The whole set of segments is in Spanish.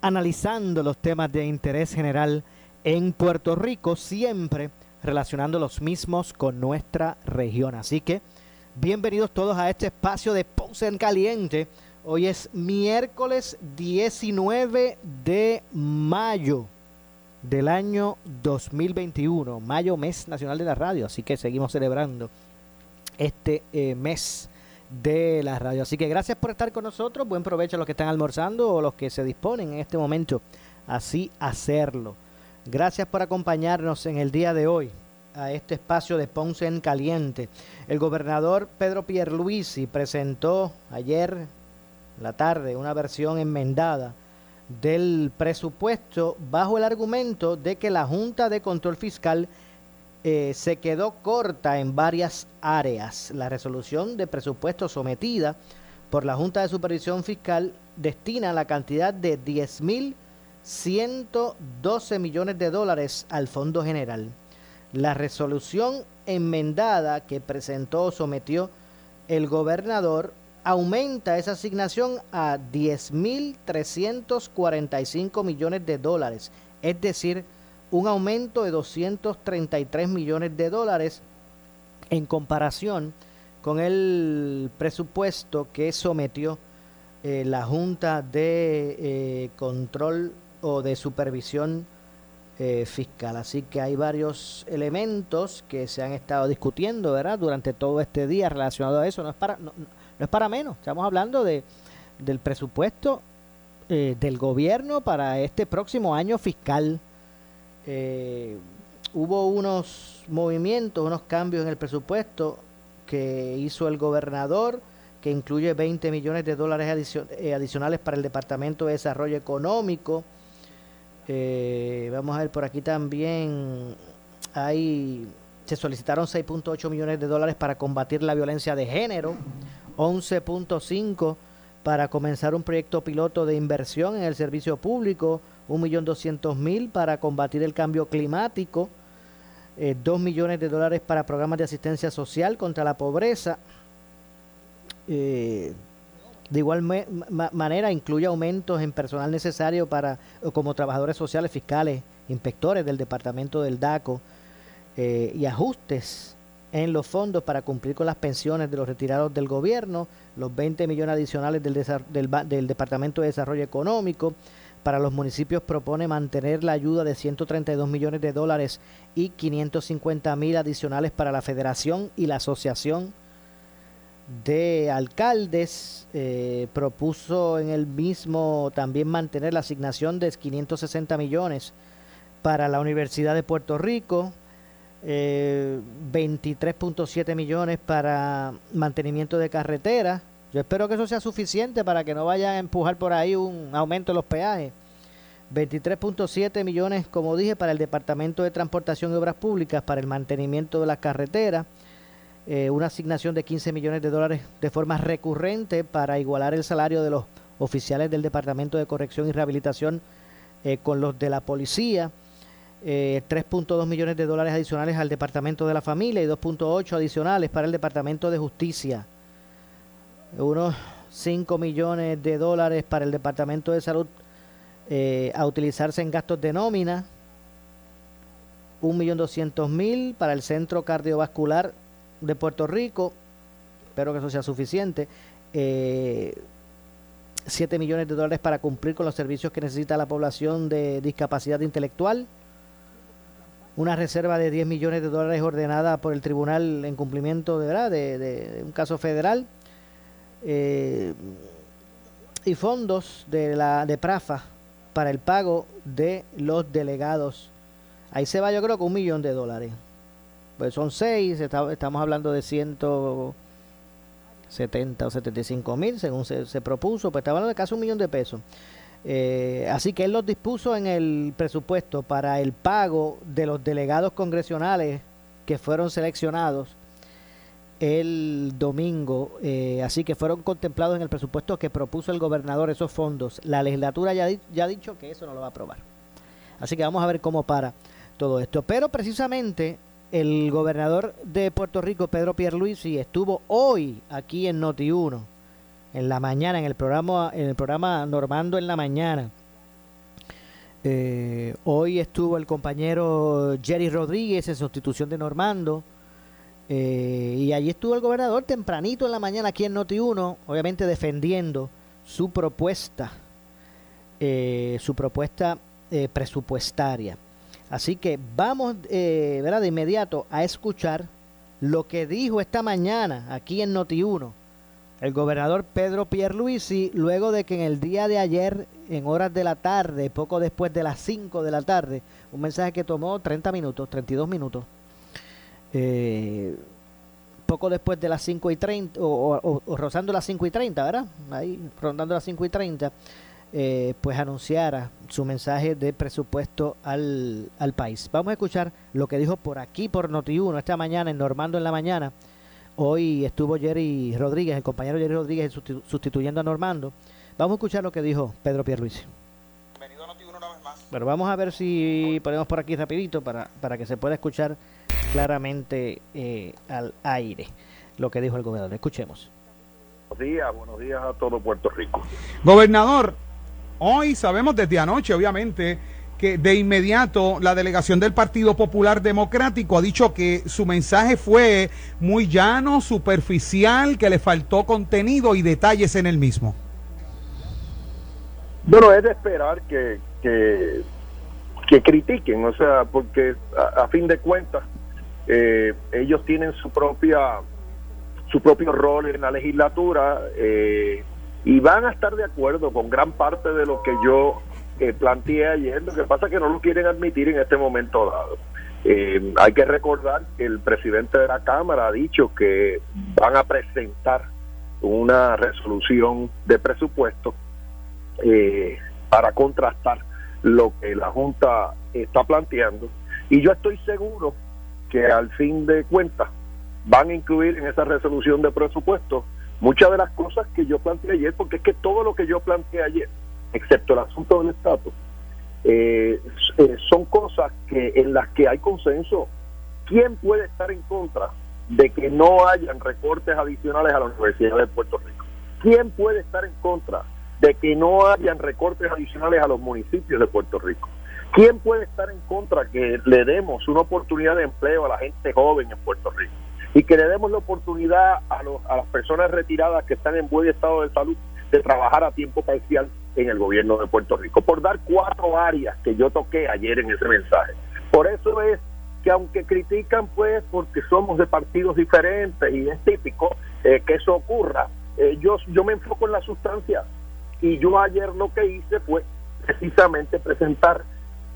analizando los temas de interés general en Puerto Rico, siempre relacionando los mismos con nuestra región. Así que bienvenidos todos a este espacio de Ponce en Caliente. Hoy es miércoles 19 de mayo del año 2021, mayo, mes nacional de la radio, así que seguimos celebrando este eh, mes de la radio. Así que gracias por estar con nosotros, buen provecho a los que están almorzando o los que se disponen en este momento así hacerlo. Gracias por acompañarnos en el día de hoy a este espacio de Ponce en Caliente. El gobernador Pedro Pierluisi presentó ayer la tarde una versión enmendada del presupuesto bajo el argumento de que la Junta de Control Fiscal eh, se quedó corta en varias áreas. La resolución de presupuesto sometida por la Junta de Supervisión Fiscal destina la cantidad de 10.112 millones de dólares al Fondo General. La resolución enmendada que presentó o sometió el gobernador aumenta esa asignación a 10.345 millones de dólares, es decir, un aumento de 233 millones de dólares en comparación con el presupuesto que sometió eh, la Junta de eh, Control o de Supervisión eh, Fiscal. Así que hay varios elementos que se han estado discutiendo, ¿verdad? Durante todo este día relacionado a eso. No es para, no es para menos, estamos hablando de, del presupuesto del gobierno para este próximo año fiscal. Eh, hubo unos movimientos, unos cambios en el presupuesto que hizo el gobernador, que incluye 20 millones de dólares eh, adicionales para el Departamento de Desarrollo Económico. vamos a ver por aquí también hay se solicitaron 6.8 millones de dólares para combatir la violencia de género. 11.5 para comenzar un proyecto piloto de inversión en el servicio público, 1.200.000 para combatir el cambio climático, 2 eh, millones de dólares para programas de asistencia social contra la pobreza. Eh, de igual manera, incluye aumentos en personal necesario para como trabajadores sociales, fiscales, inspectores del departamento del DACO eh, y ajustes en los fondos para cumplir con las pensiones de los retirados del gobierno, los 20 millones adicionales del, Departamento de Desarrollo Económico. Para los municipios propone mantener la ayuda de 132 millones de dólares y 550 mil adicionales para la Federación y la Asociación de Alcaldes. Eh, propuso en el mismo también mantener la asignación de 560 millones para la Universidad de Puerto Rico, eh, 23.7 millones para mantenimiento de carreteras. Yo espero que eso sea suficiente para que no vayan a empujar por ahí un aumento de los peajes. 23.7 millones, como dije, para el Departamento de Transportación y Obras Públicas, para el mantenimiento de las carreteras. Eh, una asignación de 15 millones de dólares de forma recurrente para igualar el salario de los oficiales del Departamento de Corrección y Rehabilitación eh, con los de la policía eh, 3.2 millones de dólares adicionales al Departamento de la Familia y 2.8 adicionales para el Departamento de Justicia. Unos 5 millones de dólares para el Departamento de Salud eh, a utilizarse en gastos de nómina. 1.200.000 para el Centro Cardiovascular de Puerto Rico. Espero que eso sea suficiente. Eh, 7 millones de dólares para cumplir con los servicios que necesita la población de discapacidad intelectual. Una reserva de 10 millones de dólares ordenada por el tribunal en cumplimiento de, ¿verdad? de, un caso federal. Eh, y fondos de la de Prafa para el pago de los delegados. Ahí se va yo creo que un millón de dólares. Pues son seis, estamos hablando de 170 o 75 mil según se, propuso, pues estamos hablando de casi un millón de pesos. Eh, así que él los dispuso en el presupuesto para el pago de los delegados congresionales que fueron seleccionados el domingo, eh, así que fueron contemplados en el presupuesto que propuso el gobernador esos fondos. La legislatura ya, ya ha dicho que eso no lo va a aprobar. Así que vamos a ver cómo para todo esto. Pero precisamente el gobernador de Puerto Rico, Pedro Pierluisi, estuvo hoy aquí en Noti1, en la mañana, en el programa, en el programa Normando en la mañana. Eh, hoy estuvo el compañero Jerry Rodríguez en sustitución de Normando. Eh, y allí estuvo el gobernador tempranito en la mañana aquí en Noti1, obviamente defendiendo su propuesta, eh, su propuesta eh, presupuestaria. Así que vamos ¿verdad? de inmediato a escuchar lo que dijo esta mañana aquí en Noti1 el gobernador Pedro Pierluisi, luego de que en el día de ayer, en horas de la tarde, poco después de las 5 de la tarde, un mensaje que tomó 30 minutos, 32 minutos, eh, poco después de las 5 y 30, o, rozando las 5 y 30, ¿verdad? Ahí, rondando las 5 y 30, eh, pues anunciara su mensaje de presupuesto al, al país. Vamos a escuchar lo que dijo por aquí, por Noti1, esta mañana, en Normando en la mañana. Hoy estuvo Jerry Rodríguez, el compañero Jerry Rodríguez, sustituyendo a Normando. Vamos a escuchar lo que dijo Pedro Pierluisi. Bienvenido a Noti1 una vez más. Pero vamos a ver si ponemos por aquí rapidito para, para que se pueda escuchar claramente eh, al aire lo que dijo el gobernador. Escuchemos. Buenos días, buenos días a todo Puerto Rico. Gobernador, hoy sabemos desde anoche, obviamente, que de inmediato la delegación del Partido Popular Democrático ha dicho que su mensaje fue muy llano, superficial, que le faltó contenido y detalles en el mismo. Bueno, es de esperar que, que, critiquen, o sea, porque a fin de cuentas eh, ellos tienen su propia su propio rol en la legislatura eh, y van a estar de acuerdo con gran parte de lo que yo eh, planteé ayer. Lo que pasa es que no lo quieren admitir en este momento dado. hay que recordar que el presidente de la Cámara ha dicho que van a presentar una resolución de presupuesto para contrastar lo que la Junta está planteando. Y yo estoy seguro que al fin de cuentas van a incluir en esa resolución de presupuesto muchas de las cosas que yo planteé ayer, porque es que todo lo que yo planteé ayer, excepto el asunto del estatus, eh, eh, son cosas que en las que hay consenso. ¿Quién puede estar en contra de que no hayan recortes adicionales a la Universidad de Puerto Rico? ¿Quién puede estar en contra de que no hayan recortes adicionales a los municipios de Puerto Rico? ¿Quién puede estar en contra que le demos una oportunidad de empleo a la gente joven en Puerto Rico? Y que le demos la oportunidad a, los, a las personas retiradas que están en buen estado de salud de trabajar a tiempo parcial en el gobierno de Puerto Rico. Por dar cuatro áreas que yo toqué ayer en ese mensaje. Por eso es que aunque critican pues porque somos de partidos diferentes y es típico eh, que eso ocurra, eh, yo, yo me enfoco en la sustancia y yo ayer lo que hice fue precisamente presentar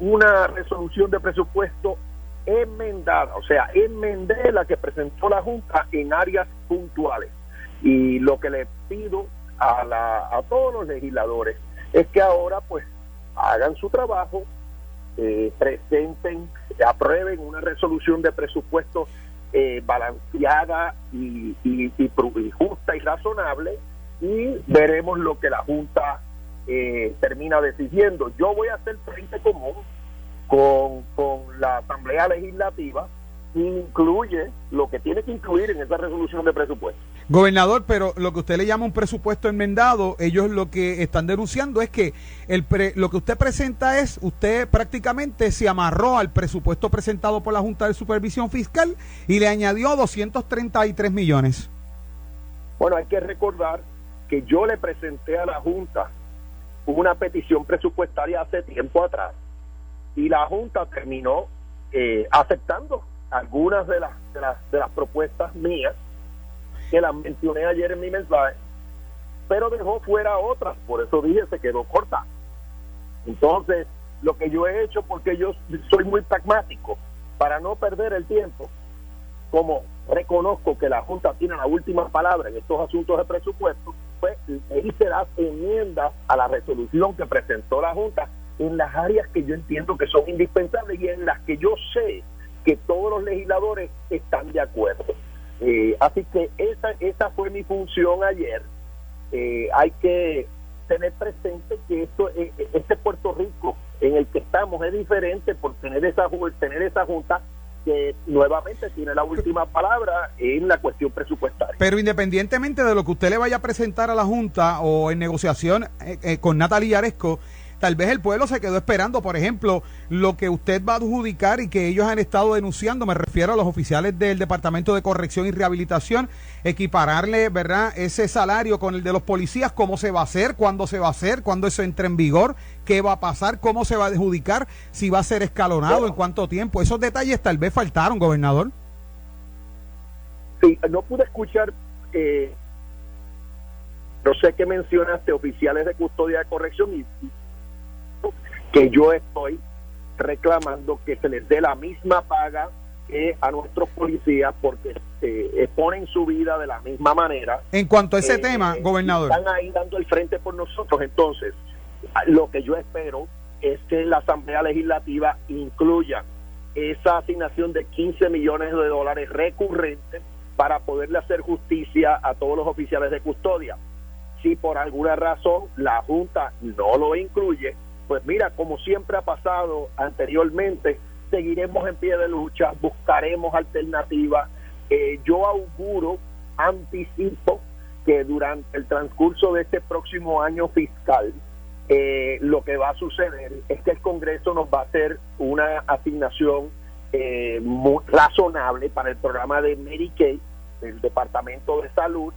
una resolución de presupuesto enmendada, o sea, enmendé la que presentó la Junta en áreas puntuales. Y lo que le pido a, la, a todos los legisladores es que ahora pues hagan su trabajo, eh, presenten, aprueben una resolución de presupuesto eh, balanceada y, y, y, justa y razonable y veremos lo que la Junta eh, termina decidiendo. Yo voy a hacer frente común con, con la Asamblea Legislativa incluye lo que tiene que incluir en esa resolución de presupuesto. Gobernador, pero lo que usted le llama un presupuesto enmendado, ellos lo que están denunciando es que el lo que usted presenta es, usted prácticamente se amarró al presupuesto presentado por la Junta de Supervisión Fiscal y le añadió 233 millones. Bueno, hay que recordar que yo le presenté a la Junta una petición presupuestaria hace tiempo atrás y la Junta terminó eh, aceptando algunas de las, de las, de las propuestas mías que las mencioné ayer en mi mensaje, pero dejó fuera otras, por eso dije se quedó corta. Entonces, lo que yo he hecho, porque yo soy muy pragmático, para no perder el tiempo, como reconozco que la Junta tiene la última palabra en estos asuntos de presupuesto, pues hice las enmiendas a la resolución que presentó la Junta en las áreas que yo entiendo que son indispensables y en las que yo sé que todos los legisladores están de acuerdo. Eh, así que esa, esa fue mi función ayer. Eh, hay que tener presente que esto, eh, este Puerto Rico en el que estamos es diferente por tener esa, tener esa junta que nuevamente tiene la última palabra en la cuestión presupuestaria. Pero independientemente de lo que usted le vaya a presentar a la Junta o en negociación con Natalia Aresco, tal vez el pueblo se quedó esperando, por ejemplo, lo que usted va a adjudicar y que ellos han estado denunciando, me refiero a los oficiales del Departamento de Corrección y Rehabilitación, equipararle, ¿verdad?, ese salario con el de los policías, cómo se va a hacer, cuándo se va a hacer, cuándo eso entre en vigor, qué va a pasar, cómo se va a adjudicar, si va a ser escalonado, en cuánto tiempo. Esos detalles tal vez faltaron, gobernador. Sí, no pude escuchar eh, no sé qué mencionaste, oficiales de custodia de corrección, y que yo estoy reclamando que se les dé la misma paga que a nuestros policías porque eh, exponen su vida de la misma manera. En cuanto a ese eh, tema, gobernador. Están ahí dando el frente por nosotros. Entonces, lo que yo espero es que la Asamblea Legislativa incluya esa asignación de 15 millones de dólares recurrentes para poderle hacer justicia a todos los oficiales de custodia. Si por alguna razón la Junta no lo incluye, pues mira, como siempre ha pasado anteriormente, seguiremos en pie de lucha, buscaremos alternativas. Eh, yo auguro, anticipo que durante el transcurso de este próximo año fiscal, eh, lo que va a suceder es que el Congreso nos va a hacer una asignación eh, muy razonable para el programa de Medicaid del Departamento de Salud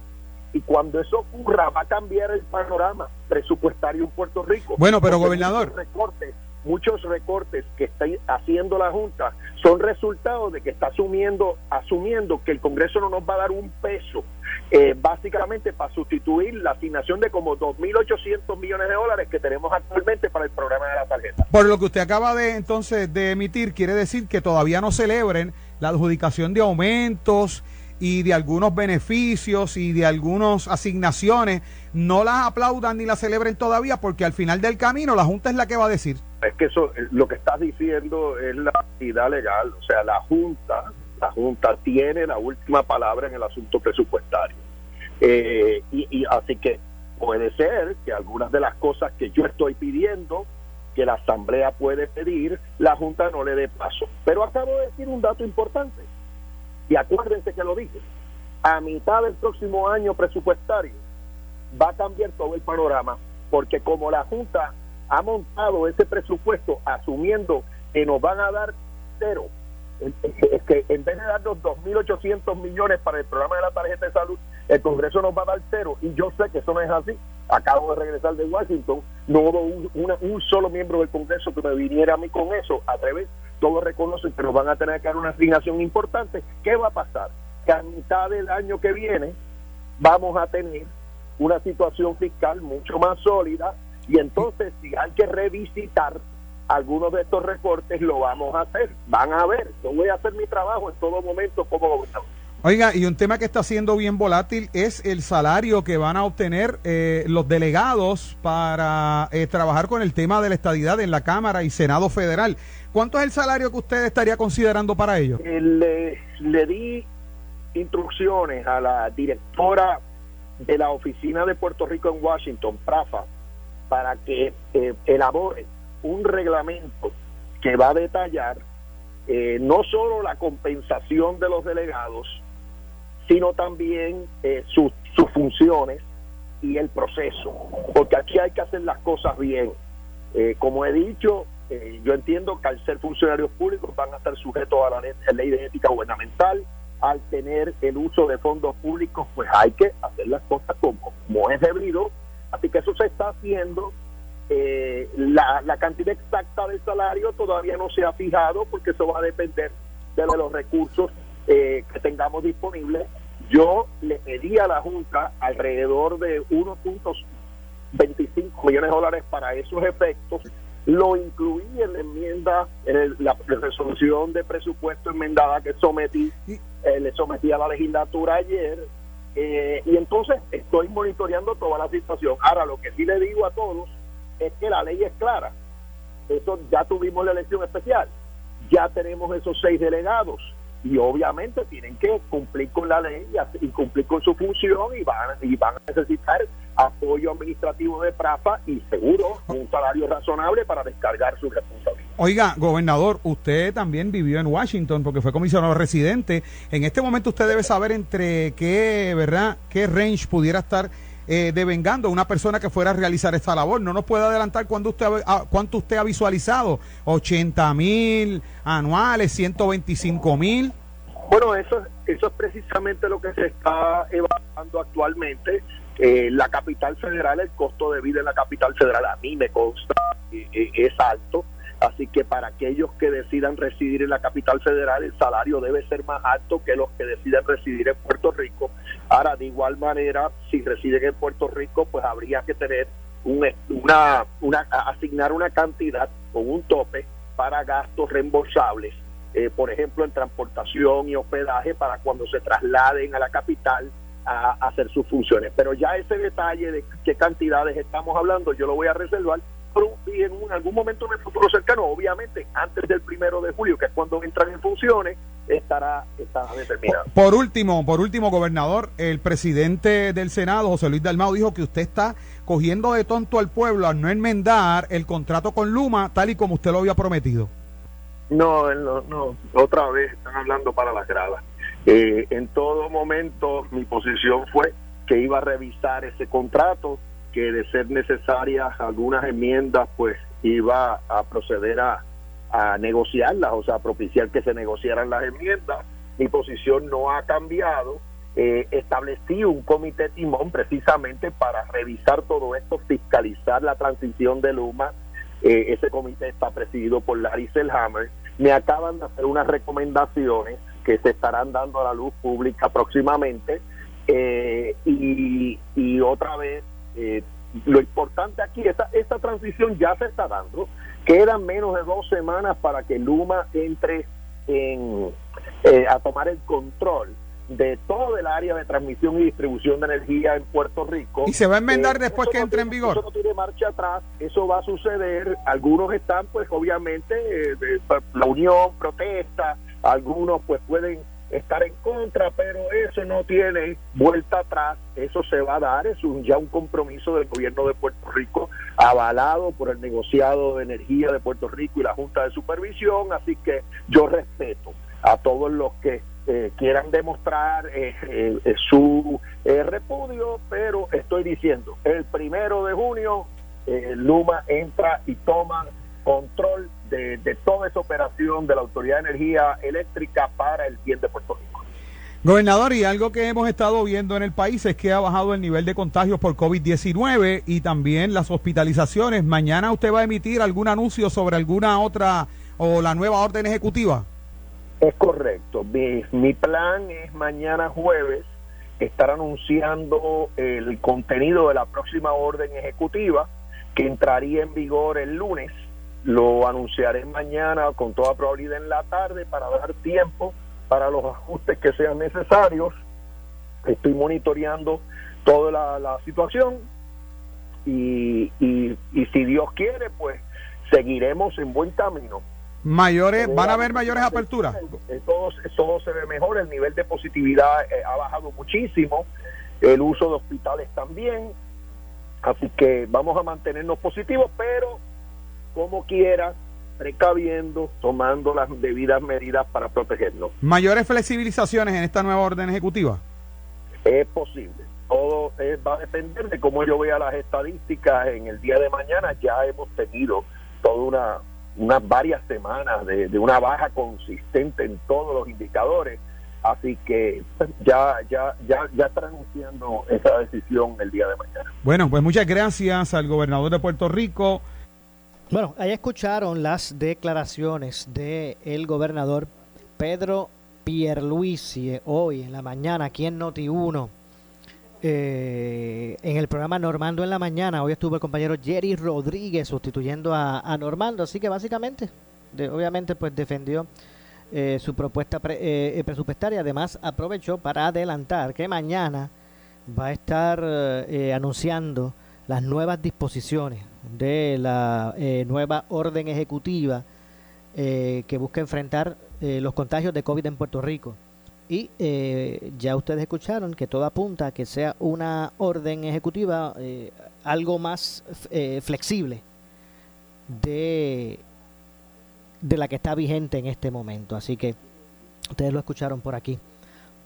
y cuando eso ocurra va a cambiar el panorama presupuestario en Puerto Rico. Bueno, pero gobernador. Recortes, muchos recortes que está haciendo la Junta son resultados de que está asumiendo, asumiendo que el Congreso no nos va a dar un peso, eh, básicamente para sustituir la asignación de como 2.800 millones de dólares que tenemos actualmente para el programa de la tarjeta. Por lo que usted acaba de entonces de emitir, quiere decir que todavía no celebren la adjudicación de aumentos y de algunos beneficios y de algunas asignaciones no las aplaudan ni las celebren todavía porque al final del camino la Junta es la que va a decir. Es que eso, eh, lo que estás diciendo es la actividad legal, o sea, la Junta, la Junta tiene la última palabra en el asunto presupuestario. Eh, y, y así que puede ser que algunas de las cosas que yo estoy pidiendo que la Asamblea puede pedir, la Junta no le dé paso. Pero acabo de decir un dato importante y acuérdense que lo dije, a mitad del próximo año presupuestario va a cambiar todo el panorama, porque como la Junta ha montado ese presupuesto asumiendo que nos van a dar cero, es que en vez de darnos 2.800 millones para el programa de la tarjeta de salud, el Congreso nos va a dar cero. Y yo sé que eso no es así. Acabo de regresar de Washington, no hubo un, solo miembro del Congreso que me viniera a mí con eso. A través todos reconocen que nos van a tener que dar una asignación importante. ¿Qué va a pasar? Que a mitad del año que viene vamos a tener una situación fiscal mucho más sólida y entonces si hay que revisitar algunos de estos recortes lo vamos a hacer. Van a ver, yo voy a hacer mi trabajo en todo momento como gobernador. Oiga, y un tema que está siendo bien volátil es el salario que van a obtener eh, los delegados para eh, trabajar con el tema de la estadidad en la Cámara y Senado Federal. ¿Cuánto es el salario que usted estaría considerando para ello? Eh, le, le di instrucciones a la directora de la oficina de Puerto Rico en Washington, PRAFA, para que elabore un reglamento que va a detallar no solo la compensación de los delegados, sino también eh, sus, funciones y el proceso, porque aquí hay que hacer las cosas bien. Eh, como he dicho, eh, yo entiendo que al ser funcionarios públicos van a estar sujetos a la ley de ética gubernamental, al tener el uso de fondos públicos, pues hay que hacer las cosas como, como es debido. Así que eso se está haciendo. Eh, la, la cantidad exacta del salario todavía no se ha fijado porque eso va a depender de los recursos eh, que tengamos disponibles. Yo le pedí a la Junta alrededor de 1.25 millones de dólares para esos efectos. Lo incluí en la enmienda, en la resolución de presupuesto enmendada que sometí, eh, le sometí a la legislatura ayer. Eh, y entonces estoy monitoreando toda la situación. Ahora, lo que sí le digo a todos es que la ley es clara. Eso ya tuvimos la elección especial. Ya tenemos esos seis delegados y obviamente tienen que cumplir con la ley y, cumplir con su función y van, y van a necesitar apoyo administrativo de PRAFA y seguro un salario razonable para descargar su responsabilidad. Oiga, gobernador, usted también vivió en Washington porque fue comisionado residente. En este momento usted debe saber entre qué, ¿verdad? qué range pudiera estar eh, devengando una persona que fuera a realizar esta labor. No nos puede adelantar cuánto usted, cuánto usted ha visualizado. 80 mil anuales, 125 mil. Bueno, eso, eso es precisamente lo que se está evaluando actualmente. Eh, la capital federal, el costo de vida en la capital federal a mí me consta eh, es alto. Así que para aquellos que decidan residir en la capital federal, el salario debe ser más alto que los que decidan residir en Puerto Rico. Ahora, de igual manera, si residen en Puerto Rico, pues habría que tener un, una, una, asignar una cantidad con un tope para gastos reembolsables, eh, por ejemplo, en transportación y hospedaje para cuando se trasladen a la capital a, a hacer sus funciones. Pero ya ese detalle de qué cantidades estamos hablando, yo lo voy a reservar y en algún momento en el futuro cercano, obviamente antes del primero de julio, que es cuando entran en funciones, estará, estará determinado. Por último, por último, gobernador, el presidente del Senado, José Luis Dalmau, dijo que usted está cogiendo de tonto al pueblo al no enmendar el contrato con Luma, tal y como usted lo había prometido. No, no, no, otra vez están hablando para las gradas. Eh, en todo momento mi posición fue que iba a revisar ese contrato que de ser necesarias algunas enmiendas, pues iba a proceder a, negociarlas, o sea, a propiciar que se negociaran las enmiendas. Mi posición no ha cambiado. Eh, establecí un comité timón precisamente para revisar todo esto, fiscalizar la transición de Luma. Eh, ese comité está presidido por Larry Selhammer. Me acaban de hacer unas recomendaciones que se estarán dando a la luz pública próximamente. Eh, y, y otra vez eh, lo importante aquí, esta, esta transición ya se está dando, quedan menos de dos semanas para que Luma entre en, eh, a tomar el control de todo el área de transmisión y distribución de energía en Puerto Rico. ¿Y se va a enmendar eh, después que entre en vigor? Eso no tiene marcha atrás, eso va a suceder. Algunos están, pues obviamente, de, la unión, protesta, algunos pues pueden estar en contra, pero eso no tiene vuelta atrás, eso se va a dar, es un, ya un compromiso del gobierno de Puerto Rico avalado por el negociado de energía de Puerto Rico y la Junta de Supervisión, así que yo respeto a todos los que eh, quieran demostrar eh, eh, su repudio, pero estoy diciendo, el primero de junio Luma entra y toma control de, toda esa operación de la Autoridad de Energía Eléctrica para el bien de Puerto Rico. Gobernador, y algo que hemos estado viendo en el país es que ha bajado el nivel de contagios por COVID-19 y también las hospitalizaciones. ¿Mañana usted va a emitir algún anuncio sobre alguna otra o la nueva orden ejecutiva? Es correcto. Mi, mi plan es mañana jueves estar anunciando el contenido de la próxima orden ejecutiva que entraría en vigor el lunes lo anunciaré mañana con toda probabilidad en la tarde para dar tiempo para los ajustes que sean necesarios. Estoy monitoreando toda la, situación y, y, si Dios quiere, pues seguiremos en buen camino. Mayores, ¿Van a haber mayores aperturas? Todo, todo se ve mejor, el nivel de positividad eh, ha bajado muchísimo, el uso de hospitales también, así que vamos a mantenernos positivos, pero como quiera, precaviendo, tomando las debidas medidas para protegernos. ¿Mayores flexibilizaciones en esta nueva orden ejecutiva? Es posible. Todo va a depender de cómo yo vea las estadísticas en el día de mañana. Ya hemos tenido toda una unas varias semanas de, una baja consistente en todos los indicadores. Así que pues, ya, ya, ya, ya está anunciando esa decisión el día de mañana. Bueno, pues muchas gracias al gobernador de Puerto Rico. Bueno, ahí escucharon las declaraciones del el gobernador Pedro Pierluisi eh, hoy en la mañana aquí en Noti1. Eh, en el programa Normando en la mañana, hoy estuvo el compañero Jerry Rodríguez sustituyendo a, Normando, así que básicamente, obviamente pues defendió eh, su propuesta eh, presupuestaria. Además, aprovechó para adelantar que mañana va a estar eh, anunciando las nuevas disposiciones de la nueva orden ejecutiva que busca enfrentar los contagios de COVID en Puerto Rico. Y ya ustedes escucharon que todo apunta a que sea una orden ejecutiva algo más flexible de de la que está vigente en este momento. Así que ustedes lo escucharon por aquí,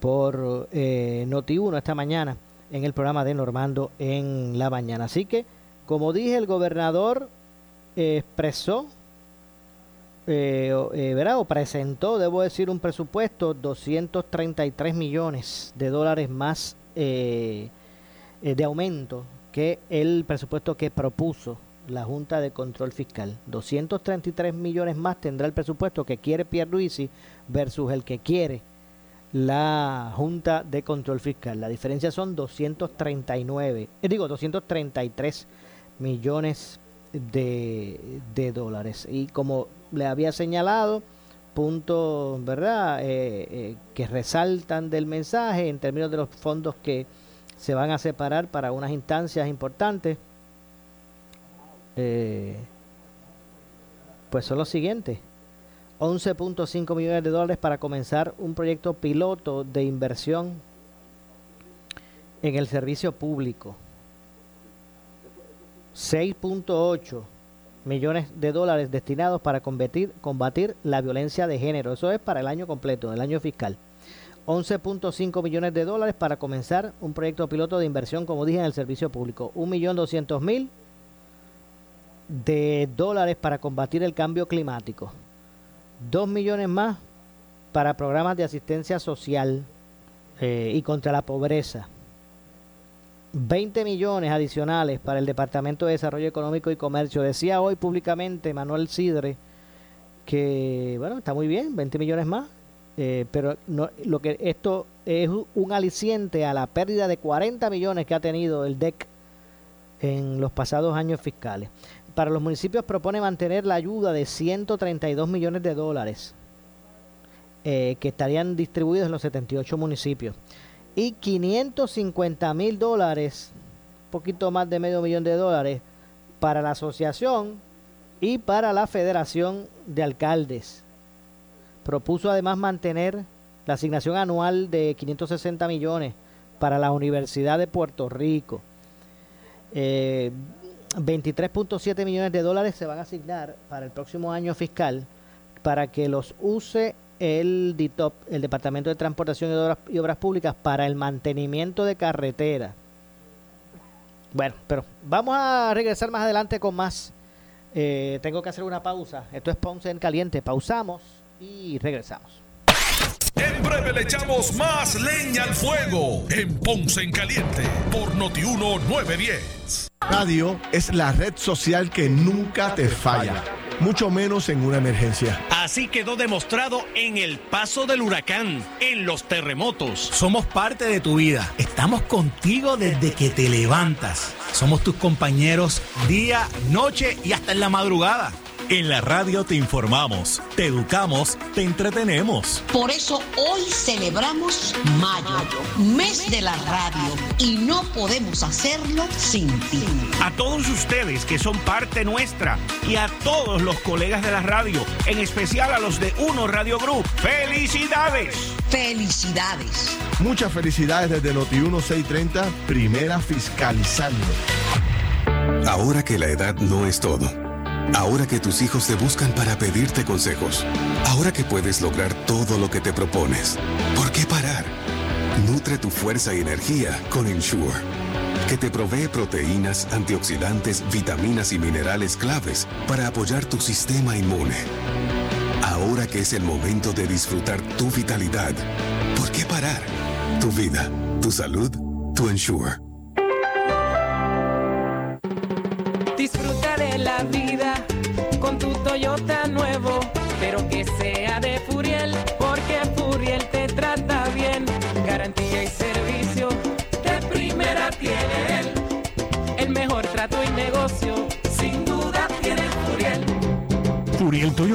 por eh, Noti1 esta mañana, en el programa de Normando en la mañana. Así que, como dije, el gobernador expresó, eh, eh, ¿verdad? o presentó, debo decir, un presupuesto 233 millones de dólares más de aumento que el presupuesto que propuso la Junta de Control Fiscal. 233 millones más tendrá el presupuesto que quiere Pierluisi versus el que quiere la Junta de Control Fiscal. La diferencia son 239, eh, digo 233 millones de, de, dólares. Y como le había señalado, puntos, ¿verdad?, eh, eh, que resaltan del mensaje en términos de los fondos que se van a separar para unas instancias importantes eh, pues son los siguientes. 11.5 millones de dólares para comenzar un proyecto piloto de inversión en el servicio público. 6.8 millones de dólares destinados para combatir, la violencia de género. Eso es para el año completo, el año fiscal. 11.5 millones de dólares para comenzar un proyecto piloto de inversión, como dije, en el servicio público. 1.200.000 de dólares para combatir el cambio climático. Dos millones más para programas de asistencia social eh, y contra la pobreza. 20 millones adicionales para el Departamento de Desarrollo Económico y Comercio. Decía hoy públicamente Manuel Sidre que, bueno, está muy bien, 20 millones más, eh, pero no, lo que esto es un aliciente a la pérdida de 40 millones que ha tenido el DEC en los pasados años fiscales para los municipios propone mantener la ayuda de 132 millones de dólares eh, que estarían distribuidos en los 78 municipios y 550 mil dólares, poquito más de medio millón de dólares para la asociación y para la Federación de Alcaldes. Propuso además mantener la asignación anual de 560 millones para la Universidad de Puerto Rico. Eh, 23.7 millones de dólares se van a asignar para el próximo año fiscal para que los use el DITOP, el Departamento de Transportación y Obras, Públicas, para el mantenimiento de carretera. Bueno, pero vamos a regresar más adelante con más. Eh, tengo que hacer una pausa. Esto es Ponce en Caliente. Pausamos y regresamos. En breve le echamos más leña al fuego en Ponce en Caliente por Notiuno 910. Radio es la red social que nunca te falla, mucho menos en una emergencia. Así quedó demostrado en el paso del huracán, en los terremotos. Somos parte de tu vida. Estamos contigo desde que te levantas. Somos tus compañeros día, noche y hasta en la madrugada. En la radio te informamos, te educamos, te entretenemos. Por eso hoy celebramos Mayo, mes de la radio, y no podemos hacerlo sin ti. A todos ustedes que son parte nuestra y a todos los colegas de la radio, en especial a los de Uno Radio Group, ¡felicidades! ¡Felicidades! Muchas felicidades desde Noti 1630, primera fiscalizando. Ahora que la edad no es todo Ahora que tus hijos te buscan para pedirte consejos. Ahora que puedes lograr todo lo que te propones. ¿Por qué parar? Nutre tu fuerza y energía con Ensure, que te provee proteínas, antioxidantes, vitaminas y minerales claves para apoyar tu sistema inmune. Ahora que es el momento de disfrutar tu vitalidad, ¿Por qué parar? Tu vida, tu salud, tu Ensure. Disfruta de la vida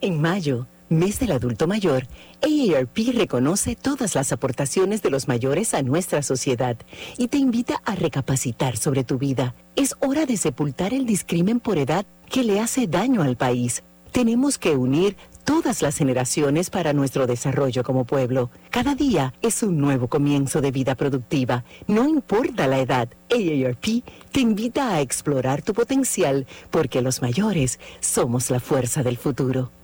En mayo, mes del adulto mayor, AARP reconoce todas las aportaciones de los mayores a nuestra sociedad y te invita a recapacitar sobre tu vida. Es hora de sepultar el discrimen por edad que le hace daño al país. Tenemos que unir todas las generaciones para nuestro desarrollo como pueblo. Cada día es un nuevo comienzo de vida productiva, no importa la edad. AARP te invita a explorar tu potencial porque los mayores somos la fuerza del futuro.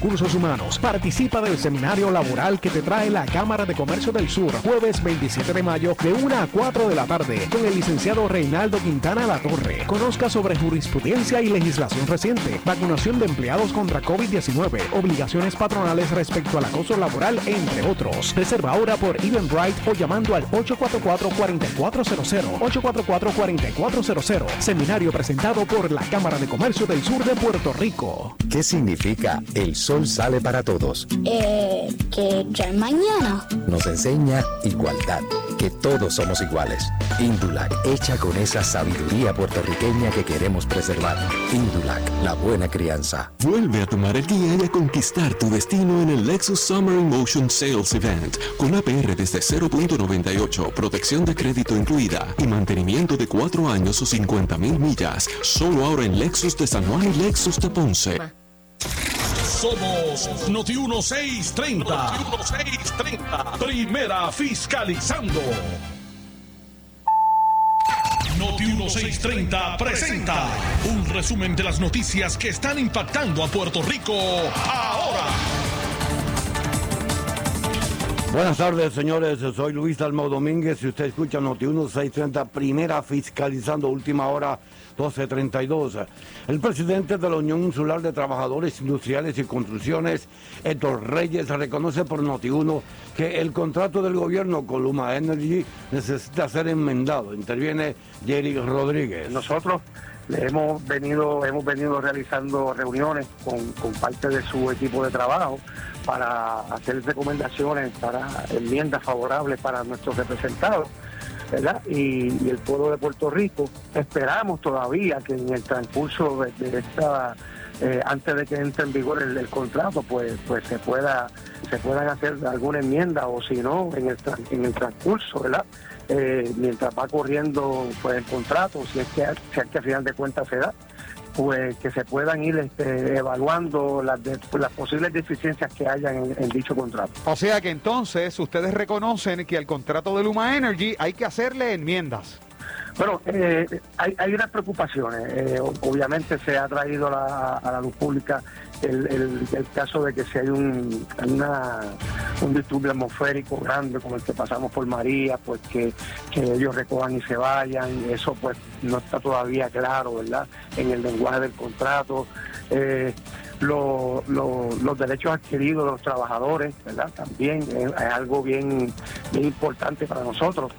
recursos humanos. Participa del seminario laboral que te trae la Cámara de Comercio del Sur, jueves 27 de mayo, de 1 a 4 de la tarde, con el licenciado Reinaldo Quintana La Torre. Conozca sobre jurisprudencia y legislación reciente, vacunación de empleados contra COVID-19, obligaciones patronales respecto al acoso laboral, entre otros. Reserva ahora por Eventbrite o llamando al 844-4400. 844-4400. Seminario presentado por la Cámara de Comercio del Sur de Puerto Rico. ¿Qué significa el sol sale para todos? Eh, que ya es mañana. Nos enseña igualdad, que todos somos iguales. Indulac, hecha con esa sabiduría puertorriqueña que queremos preservar. Indulac, la buena crianza. Vuelve a tomar el día y a conquistar tu destino en el Lexus Summer in Motion Sales Event, con APR desde 0.98, protección de crédito incluida y mantenimiento de 4 años o 50 mil millas. Solo ahora en Lexus de San Juan y Lexus de Ponce. Somos Noti 1630. Noti 1630. Primera fiscalizando. Noti 1630 presenta un resumen de las noticias que están impactando a Puerto Rico ahora. Buenas tardes, señores. Soy Luis Dalmau Domínguez y usted escucha Noti 1630, primera fiscalizando, última hora 1232. El presidente de la Unión Insular de Trabajadores Industriales y Construcciones, Héctor Reyes, reconoce por Noti1 que el contrato del gobierno con Luma Energy necesita ser enmendado. Interviene Jerry Rodríguez. Nosotros hemos venido, hemos venido realizando reuniones con parte de su equipo de trabajo para hacer recomendaciones para enmiendas favorables para nuestros representados. ¿Verdad? Y, el pueblo de Puerto Rico. Esperamos todavía que en el transcurso de, esta, eh, antes de que entre en vigor el, el contrato, pues, pues se pueda, se puedan hacer alguna enmienda o si no, en el, en el transcurso, ¿verdad? Eh, mientras va corriendo pues el contrato, si es que, si es que a final de cuentas se da, pues que se puedan ir este, evaluando las, de- las posibles deficiencias que hayan en- en dicho contrato. O sea que entonces ustedes reconocen que al contrato de Luma Energy hay que hacerle enmiendas. Bueno, eh, hay, hay unas preocupaciones. Eh, obviamente se ha traído la, a la luz pública el, el- caso de que si hay un, una- un disturbio atmosférico grande como el que pasamos por María, pues que, que ellos recojan y se vayan. Eso pues no está todavía claro, ¿verdad? En el lenguaje del contrato. Eh, lo- lo- los derechos adquiridos de los trabajadores, ¿verdad? También es, algo bien, bien importante para nosotros.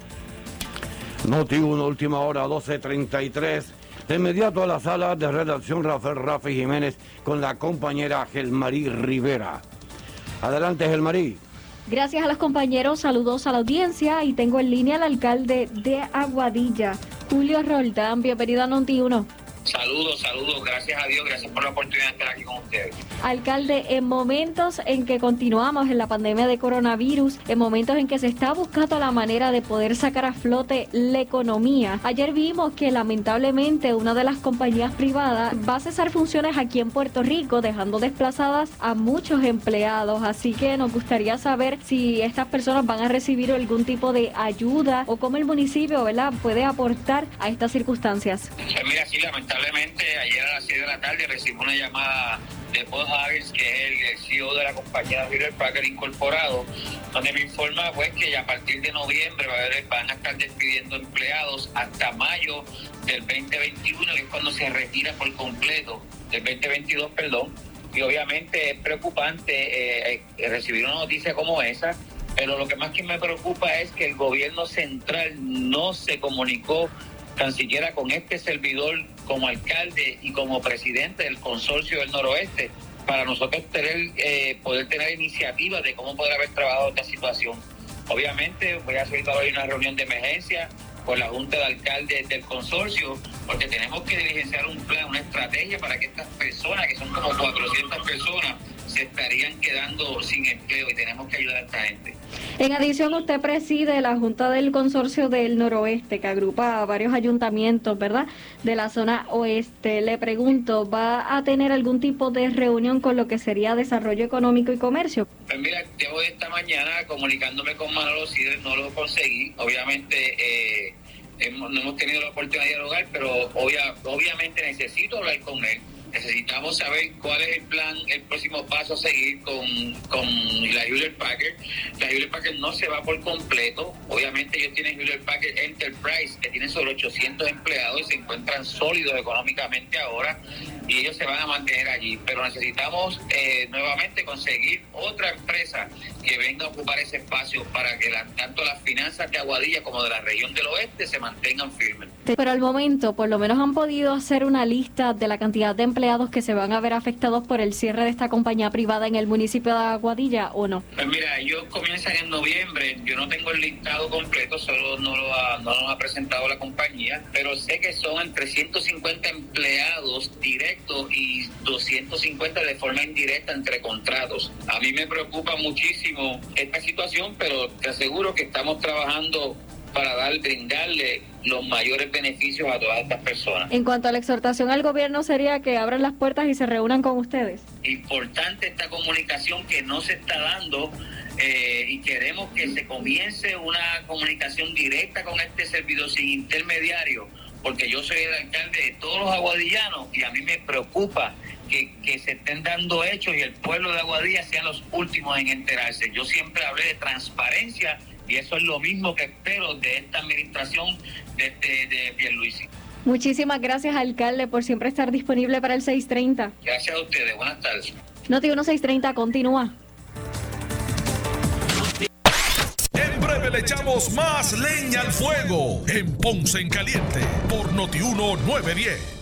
Noti 1, última hora, 12.33. De inmediato a la sala de redacción Rafael Rafi Jiménez con la compañera Gelmarí Rivera. Adelante, Gelmarí. Gracias a los compañeros, saludos a la audiencia y tengo en línea al alcalde de Aguadilla, Julio Roldán. Bienvenido a Noti 1. Saludos, saludos, gracias a Dios, gracias por la oportunidad de estar aquí con ustedes. Alcalde, en momentos en que continuamos en la pandemia de coronavirus, en momentos en que se está buscando la manera de poder sacar a flote la economía, ayer vimos que lamentablemente una de las compañías privadas va a cesar funciones aquí en Puerto Rico, dejando desplazadas a muchos empleados. Así que nos gustaría saber si estas personas van a recibir algún tipo de ayuda o cómo el municipio ¿verdad? puede aportar a estas circunstancias. Pues mira, sí, lamentablemente ayer a las 6 de la tarde recibí una llamada de Paul Harris, que es el CEO de la compañía Hewlett Packard Incorporado, donde me informa pues que a partir de noviembre van a estar despidiendo empleados hasta mayo del 2021, que es cuando se retira por completo, del 2022, perdón. Y obviamente es preocupante eh, recibir una noticia como esa, pero lo que más que me preocupa es que el gobierno central no se comunicó tan siquiera con este servidor como alcalde y como presidente del consorcio del noroeste para nosotros tener eh, poder tener iniciativas de cómo poder haber trabajado esta situación. Obviamente voy a solicitar hoy una reunión de emergencia con la Junta de Alcaldes del consorcio porque tenemos que diligenciar un plan, una estrategia para que estas personas, que son como 400 personas, se estarían quedando sin empleo y tenemos que ayudar a esta gente. En adición, usted preside la Junta del Consorcio del Noroeste, que agrupa a varios ayuntamientos, ¿verdad? De la zona oeste. Le pregunto, ¿va a tener algún tipo de reunión con lo que sería desarrollo económico y comercio? Pues mira, llevo esta mañana comunicándome con Manolo Sidre, no lo conseguí. Obviamente eh, hemos- no hemos tenido la oportunidad de dialogar, pero obvia- obviamente necesito hablar con él. Necesitamos saber cuál es el plan, el próximo paso a seguir con, con la Hewlett Packard. La Hewlett Packard no se va por completo. Obviamente ellos tienen Hewlett Packard Enterprise, que tiene sobre 800 empleados y se encuentran sólidos económicamente ahora y ellos se van a mantener allí. Pero necesitamos eh, nuevamente conseguir otra empresa que venga a ocupar ese espacio para que tanto las finanzas de Aguadilla como de la región del oeste se mantengan firmes. Pero al momento, por lo menos han podido hacer una lista de la cantidad de empleados que se van a ver afectados por el cierre de esta compañía privada en el municipio de Aguadilla o no. Pues mira, ellos comienzan en noviembre. Yo no tengo el listado completo, solo no lo ha, no lo ha presentado la compañía, pero sé que son entre 150 empleados directos y 250 de forma indirecta entre contratos. A mí me preocupa muchísimo esta situación, pero te aseguro que estamos trabajando para dar, brindarle los mayores beneficios a todas estas personas. En cuanto a la exhortación al gobierno sería que abran las puertas y se reúnan con ustedes. importante esta comunicación que no se está dando eh, y queremos que se comience una comunicación directa con este servidor sin intermediario, porque yo soy el alcalde de todos los aguadillanos y a mí me preocupa que, que se estén dando hechos y el pueblo de Aguadilla sean los últimos en enterarse. Yo siempre hablé de transparencia y eso es lo mismo que espero de esta administración de, de, de Pierluisi. Muchísimas gracias, alcalde, por siempre estar disponible para el 630. Gracias a ustedes. Buenas tardes. Noti 1630, continúa. En breve le echamos más leña al fuego en Ponce en Caliente por Noti 1910.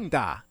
真的。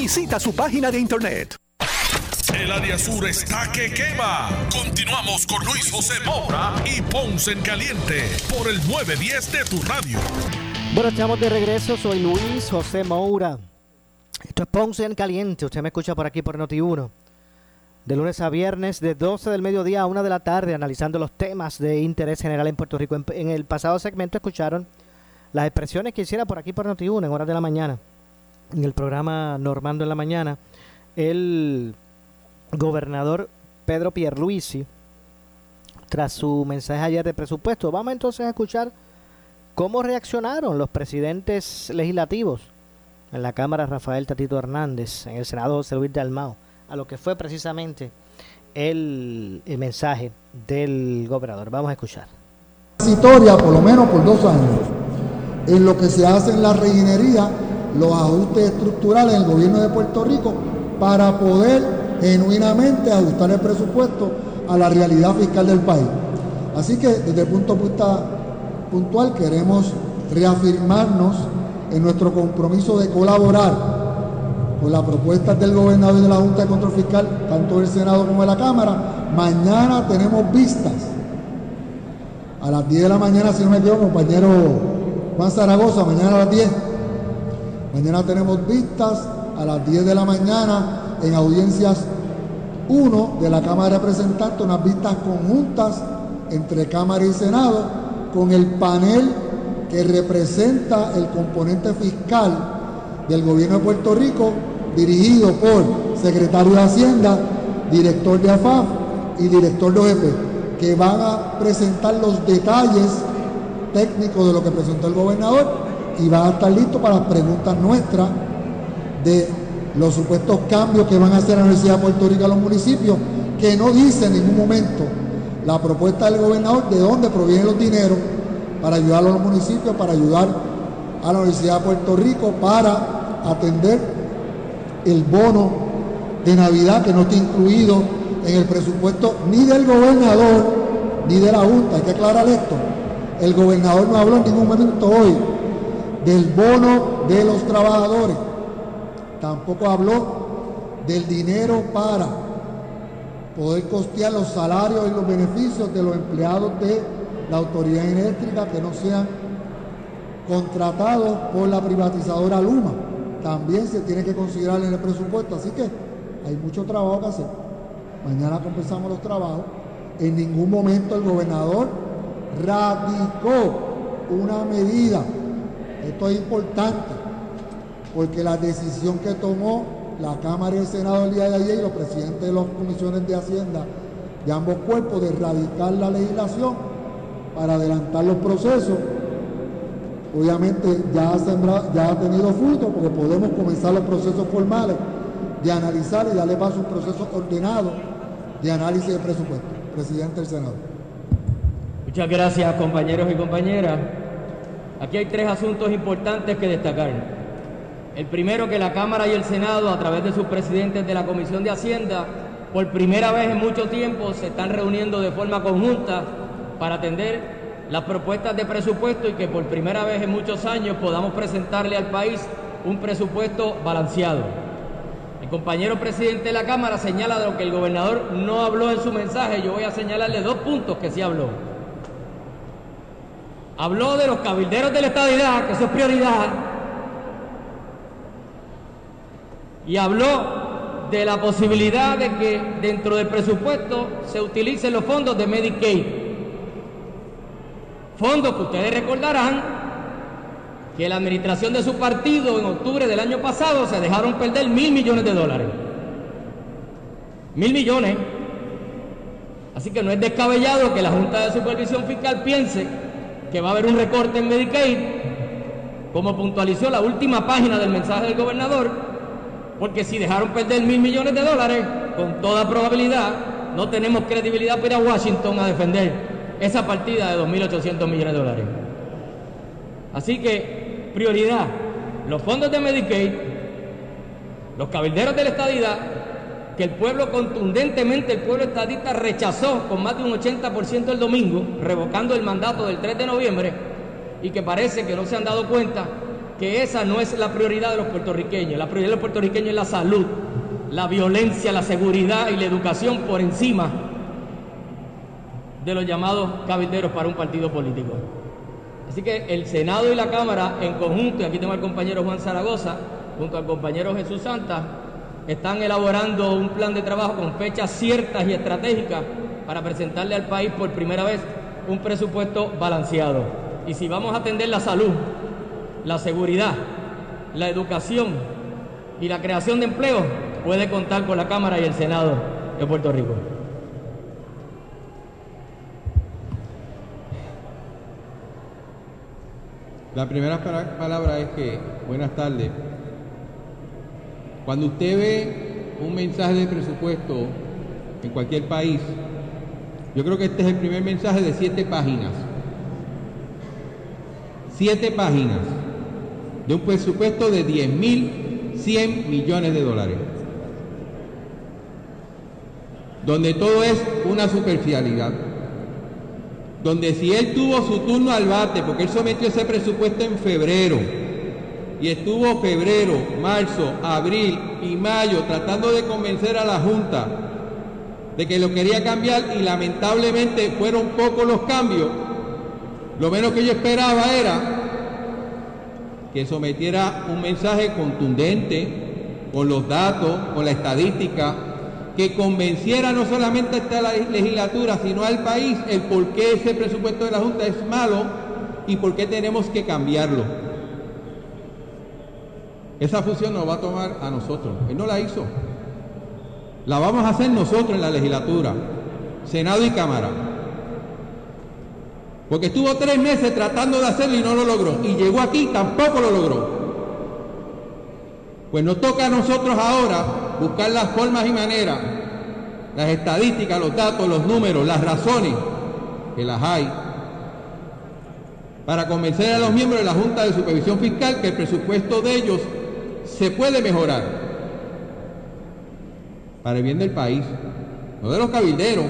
Visita su página de internet. El área sur está que quema. Continuamos con Luis José Moura y Ponce en Caliente por el 910 de tu radio. Bueno, estamos de regreso. Soy Luis José Moura. Esto es Ponce en Caliente. Usted me escucha por aquí por Noti1. De lunes a viernes, de 12 del mediodía a 1 de la tarde, analizando los temas de interés general en Puerto Rico. En, en el pasado segmento escucharon las expresiones que hiciera por aquí por Noti1 en horas de la mañana. En el programa Normando en la Mañana, el gobernador Pedro Pierluisi, tras su mensaje ayer de presupuesto. Vamos entonces a escuchar cómo reaccionaron los presidentes legislativos en la Cámara Rafael Tatito Hernández, en el Senado José Luis Dalmao, a lo que fue precisamente el, mensaje del gobernador. Vamos a escuchar. transitoria por lo menos por dos años en lo que se hace en la los ajustes estructurales en el gobierno de Puerto Rico para poder genuinamente ajustar el presupuesto a la realidad fiscal del país. Así que desde el punto de vista puntual queremos reafirmarnos en nuestro compromiso de colaborar con las propuestas del gobernador y de la Junta de Control Fiscal, tanto del Senado como de la Cámara. Mañana tenemos vistas a las 10 de la mañana, si no me equivoco, compañero Juan Zaragoza, mañana a las 10. Mañana tenemos vistas a las 10 de la mañana en audiencias 1 de la Cámara de Representantes, unas vistas conjuntas entre Cámara y Senado, con el panel que representa el componente fiscal del gobierno de Puerto Rico, dirigido por secretario de Hacienda, director de AFAF y director de OEP, que van a presentar los detalles técnicos de lo que presentó el gobernador y van a estar listos para las preguntas nuestras de los supuestos cambios que van a hacer la Universidad de Puerto Rico a los municipios, que no dice en ningún momento la propuesta del gobernador de dónde provienen los dineros para ayudar a los municipios, para ayudar a la Universidad de Puerto Rico, para atender el bono de Navidad que no está incluido en el presupuesto ni del gobernador ni de la Junta. Hay que aclarar esto. El gobernador no habló en ningún momento hoy del bono de los trabajadores. Tampoco habló del dinero para poder costear los salarios y los beneficios de los empleados de la autoridad eléctrica que no sean contratados por la privatizadora Luma. También se tiene que considerar en el presupuesto, así que hay mucho trabajo que hacer. Mañana comenzamos los trabajos. En ningún momento el gobernador radicó una medida. Esto es importante, porque la decisión que tomó la Cámara y el Senado el día de ayer y los presidentes de las comisiones de Hacienda de ambos cuerpos de erradicar la legislación para adelantar los procesos, obviamente ya ha, tenido fruto porque podemos comenzar los procesos formales de analizar y darle paso a un proceso ordenado de análisis de presupuesto. Presidente del Senado. Muchas gracias compañeros y compañeras. Aquí hay tres asuntos importantes que destacar. El primero que la Cámara y el Senado, a través de sus presidentes de la Comisión de Hacienda, por primera vez en mucho tiempo se están reuniendo de forma conjunta para atender las propuestas de presupuesto y que por primera vez en muchos años podamos presentarle al país un presupuesto balanceado. El compañero presidente de la Cámara señala de lo que el gobernador no habló en su mensaje. Yo voy a señalarle dos puntos que sí habló. Habló de los cabilderos de la estadidad, que eso es prioridad. Y habló de la posibilidad de que dentro del presupuesto se utilicen los fondos de Medicaid. Fondos que ustedes recordarán que la administración de su partido en octubre del año pasado se dejaron perder mil millones de dólares. Mil millones. Así que no es descabellado que la Junta de Supervisión Fiscal piense que va a haber un recorte en Medicaid, como puntualizó la última página del mensaje del gobernador, porque si dejaron perder mil millones de dólares, con toda probabilidad no tenemos credibilidad para ir a Washington a defender esa partida de 2.800 millones de dólares. Así que, prioridad, los fondos de Medicaid, los cabilderos de la estadidad, que el pueblo contundentemente, el pueblo estadista rechazó con más de un 80% el domingo, revocando el mandato del 3 de noviembre, y que parece que no se han dado cuenta que esa no es la prioridad de los puertorriqueños. La prioridad de los puertorriqueños es la salud, la violencia, la seguridad y la educación por encima de los llamados cabilderos para un partido político. Así que el Senado y la Cámara en conjunto, y aquí tengo al compañero Juan Zaragoza, junto al compañero Jesús Santa, están elaborando un plan de trabajo con fechas ciertas y estratégicas para presentarle al país por primera vez un presupuesto balanceado. Y si vamos a atender la salud, la seguridad, la educación y la creación de empleo, puede contar con la Cámara y el Senado de Puerto Rico. La primera palabra es que, buenas tardes, cuando usted ve un mensaje de presupuesto en cualquier país, yo creo que este es el primer mensaje de siete páginas. Siete páginas de un presupuesto de 10.100 millones de dólares. Donde todo es una superficialidad. Donde si él tuvo su turno al bate, porque él sometió ese presupuesto en febrero, y estuvo febrero, marzo, abril y mayo tratando de convencer a la Junta de que lo quería cambiar y lamentablemente fueron pocos los cambios, lo menos que yo esperaba era que sometiera un mensaje contundente con los datos, con la estadística, que convenciera no solamente a esta legislatura, sino al país el por qué ese presupuesto de la Junta es malo y por qué tenemos que cambiarlo. Esa función nos va a tomar a nosotros. Él no la hizo. La vamos a hacer nosotros en la legislatura, Senado y Cámara. Porque estuvo tres meses tratando de hacerlo y no lo logró. Y llegó aquí tampoco lo logró. Pues nos toca a nosotros ahora buscar las formas y maneras, las estadísticas, los datos, los números, las razones, que las hay, para convencer a los miembros de la Junta de Supervisión Fiscal que el presupuesto de ellos se puede mejorar para el bien del país, no de los cabilderos.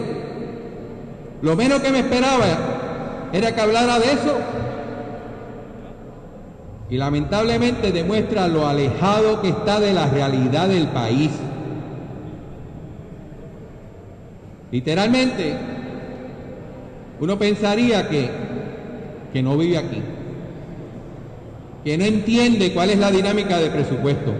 Lo menos que me esperaba era que hablara de eso. Y lamentablemente demuestra lo alejado que está de la realidad del país. Literalmente, uno pensaría que, que no vive aquí, que no entiende cuál es la dinámica de presupuesto.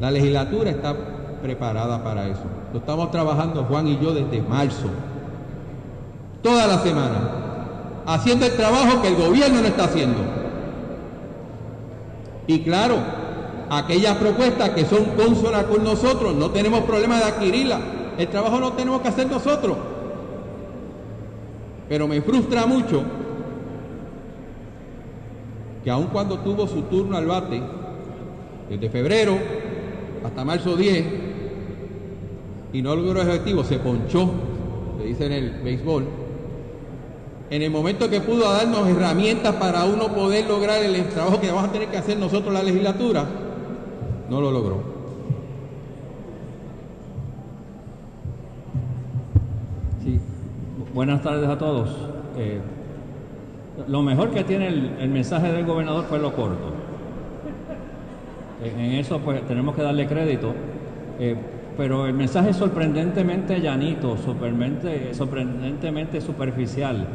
La legislatura está preparada para eso. Lo estamos trabajando Juan y yo desde marzo, toda la semana, haciendo el trabajo que el gobierno no está haciendo. Y claro, aquellas propuestas que son consonas con nosotros, no tenemos problema de adquirirlas. El trabajo lo tenemos que hacer nosotros. Pero me frustra mucho que aun cuando tuvo su turno al bate, desde febrero hasta marzo 10, y no logró el objetivo, se ponchó, se dice en el béisbol, en el momento que pudo darnos herramientas para uno poder lograr el trabajo que vamos a tener que hacer nosotros la legislatura, no lo logró. Sí. Buenas tardes a todos. Eh, lo mejor que tiene el, mensaje del gobernador fue lo corto. En, eso pues tenemos que darle crédito. Eh, pero el mensaje es sorprendentemente llanito, sorprendentemente superficial.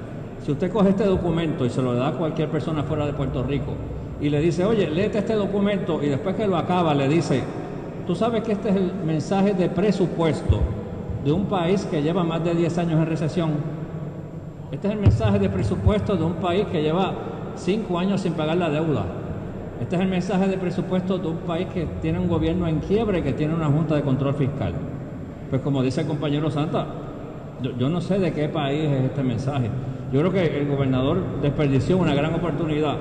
Si usted coge este documento y se lo da a cualquier persona fuera de Puerto Rico y le dice, oye, léete este documento y después que lo acaba le dice, tú sabes que este es el mensaje de presupuesto de un país que lleva más de 10 años en recesión. Este es el mensaje de presupuesto de un país que lleva 5 años sin pagar la deuda. Este es el mensaje de presupuesto de un país que tiene un gobierno en quiebre y que tiene una junta de control fiscal. Pues como dice el compañero Santa, yo, yo no sé de qué país es este mensaje. Yo creo que el gobernador desperdició una gran oportunidad,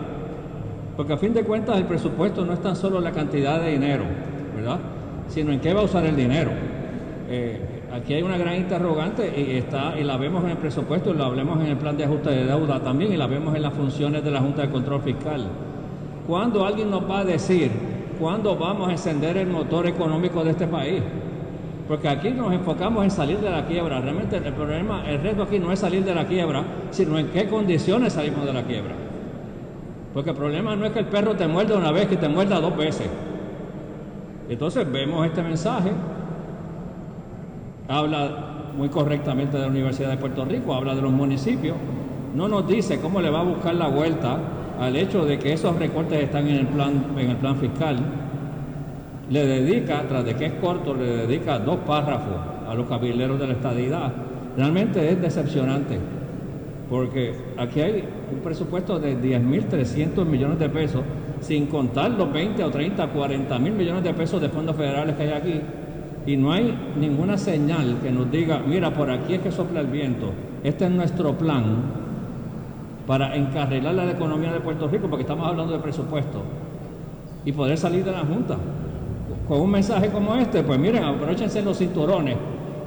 porque a fin de cuentas el presupuesto no es tan solo la cantidad de dinero, ¿verdad? Sino en qué va a usar el dinero. Eh, aquí hay una gran interrogante y está y la vemos en el presupuesto y la vemos en el plan de ajuste de deuda también y la vemos en las funciones de la Junta de Control Fiscal. ¿Cuándo alguien nos va a decir cuándo vamos a encender el motor económico de este país? Porque aquí nos enfocamos en salir de la quiebra. Realmente el problema, el reto aquí no es salir de la quiebra, sino en qué condiciones salimos de la quiebra. Porque el problema no es que el perro te muerda una vez, que te muerda dos veces. Entonces vemos este mensaje, habla muy correctamente de la Universidad de Puerto Rico, habla de los municipios, no nos dice cómo le va a buscar la vuelta al hecho de que esos recortes están en el plan, en el plan fiscal. Le dedica, tras de que es corto, le dedica dos párrafos a los cabileros de la estadidad. Realmente es decepcionante, porque aquí hay un presupuesto de 10.300 millones de pesos, sin contar los 20 o 30, 40 mil millones de pesos de fondos federales que hay aquí, y no hay ninguna señal que nos diga, mira, por aquí es que sopla el viento, este es nuestro plan para encarrilar la economía de Puerto Rico, porque estamos hablando de presupuesto, y poder salir de la Junta. Con un mensaje como este, pues miren, aprovechense los cinturones,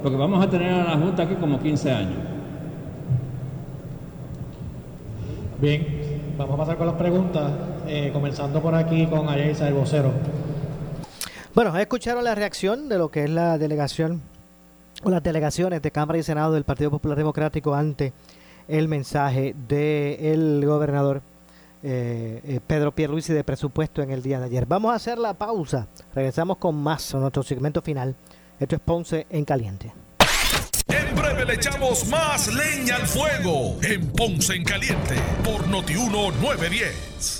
porque vamos a tener a la Junta aquí como 15 años. Bien, vamos a pasar con las preguntas, eh, comenzando por aquí con Ayesa, el vocero. Bueno, escucharon la reacción de lo que es la delegación o las delegaciones de Cámara y Senado del Partido Popular Democrático ante el mensaje del gobernador eh, eh, Pedro Pierluisi de presupuesto en el día de ayer. Vamos a hacer la pausa. Regresamos con más a nuestro segmento final. Esto es Ponce en Caliente. En breve le echamos más leña al fuego en Ponce en Caliente por Notiuno 910.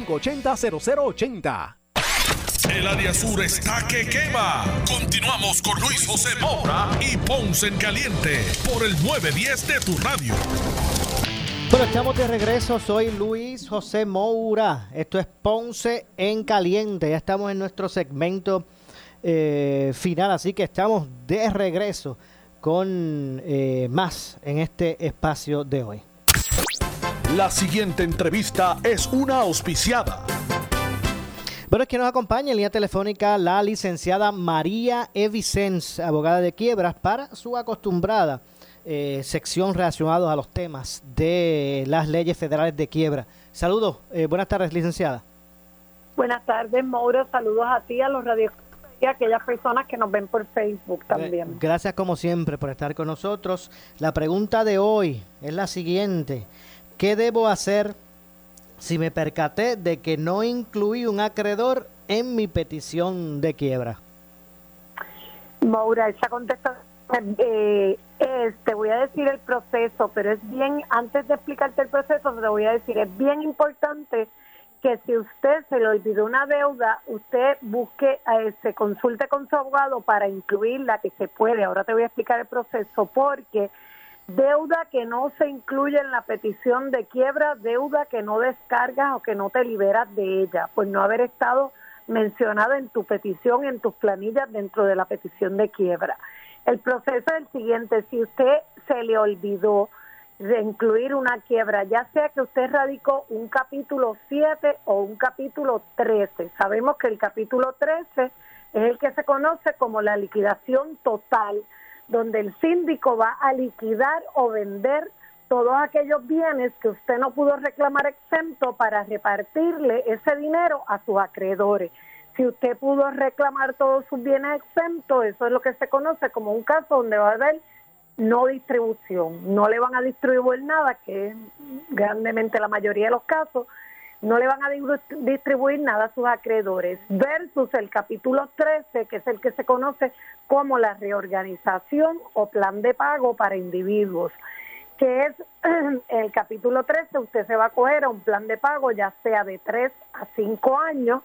580-0080. El área sur está que quema. Continuamos con Luis José Moura y Ponce en Caliente por el 910 de tu radio. Bueno, estamos de regreso. Soy Luis José Moura. Esto es Ponce en Caliente. Ya estamos en nuestro segmento eh, final, así que estamos de regreso con eh, más en este espacio de hoy. La siguiente entrevista es una auspiciada. Bueno, es que nos acompaña en línea telefónica la licenciada María Evicens, abogada de quiebras, para su acostumbrada eh, sección relacionada a los temas de las leyes federales de quiebra. Saludos, eh, buenas tardes, licenciada. Buenas tardes, Mauro. Saludos a ti, a los radios y a aquellas personas que nos ven por Facebook también. Gracias como siempre por estar con nosotros. La pregunta de hoy es la siguiente. ¿Qué debo hacer si me percaté de que no incluí un acreedor en mi petición de quiebra? Maura, esa contestación eh, te voy a decir el proceso, pero es bien, antes de explicarte el proceso, te voy a decir, es bien importante que si usted se le olvidó una deuda, usted busque, eh, se consulte con su abogado para incluirla, que se puede. Ahora te voy a explicar el proceso, porque deuda que no se incluye en la petición de quiebra, deuda que no descargas o que no te liberas de ella, pues no haber estado mencionada en tu petición, en tus planillas dentro de la petición de quiebra. El proceso es el siguiente, si usted se le olvidó de incluir una quiebra, ya sea que usted radicó un capítulo 7 o un capítulo 13. Sabemos que el capítulo 13 es el que se conoce como la liquidación total, donde el síndico va a liquidar o vender todos aquellos bienes que usted no pudo reclamar exento para repartirle ese dinero a sus acreedores. Si usted pudo reclamar todos sus bienes exentos, eso es lo que se conoce como un caso donde va a haber no distribución. No le van a distribuir nada, que es grandemente la mayoría de los casos, no le van a distribuir nada a sus acreedores, versus el capítulo 13, que es el que se conoce como la reorganización o plan de pago para individuos, que es el capítulo 13, usted se va a coger a un plan de pago, ya sea de 3 a 5 años,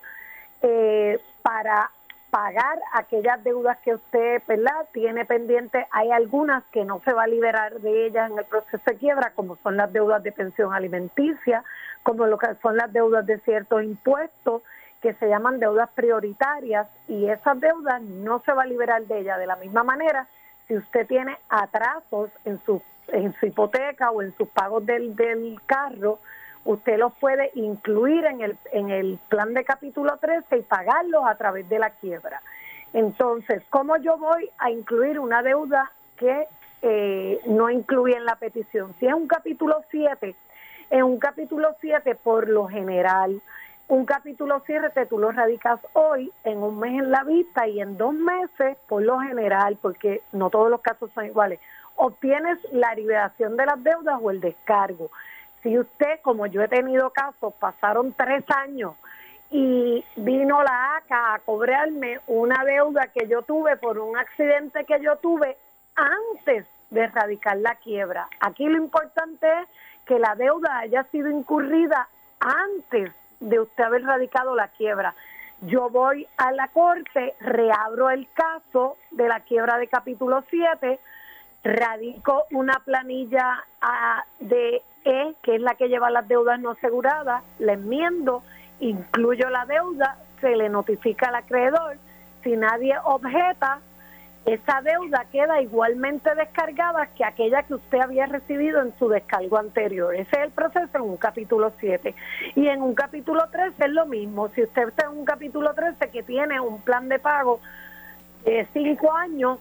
eh, para pagar aquellas deudas que usted ¿verdad? tiene pendiente. Hay algunas que no se va a liberar de ellas en el proceso de quiebra, como son las deudas de pensión alimenticia, como lo que son las deudas de ciertos impuestos que se llaman deudas prioritarias y esas deudas no se va a liberar de ellas. De la misma manera, si usted tiene atrasos en su, en su hipoteca o en sus pagos del, del carro, usted los puede incluir en el, en el plan de capítulo 13 y pagarlos a través de la quiebra. Entonces, ¿cómo yo voy a incluir una deuda que eh, no incluye en la petición? Si es un capítulo 7, en un capítulo 7 por lo general, un capítulo 7 tú lo radicas hoy, en un mes en la vista y en dos meses por lo general, porque no todos los casos son iguales, obtienes la liberación de las deudas o el descargo. Si usted, como yo he tenido casos, pasaron tres años y vino la ACA a cobrarme una deuda que yo tuve por un accidente que yo tuve antes de erradicar la quiebra. Aquí lo importante es que la deuda haya sido incurrida antes de usted haber radicado la quiebra. Yo voy a la corte, reabro el caso de la quiebra de capítulo 7, radico una planilla ah, de E, que es la que lleva las deudas no aseguradas, la enmiendo, incluyo la deuda, se le notifica al acreedor, si nadie objeta, esa deuda queda igualmente descargada que aquella que usted había recibido en su descargo anterior. Ese es el proceso en un capítulo 7. Y en un capítulo 13 es lo mismo. Si usted está en un capítulo 13 que tiene un plan de pago de 5 años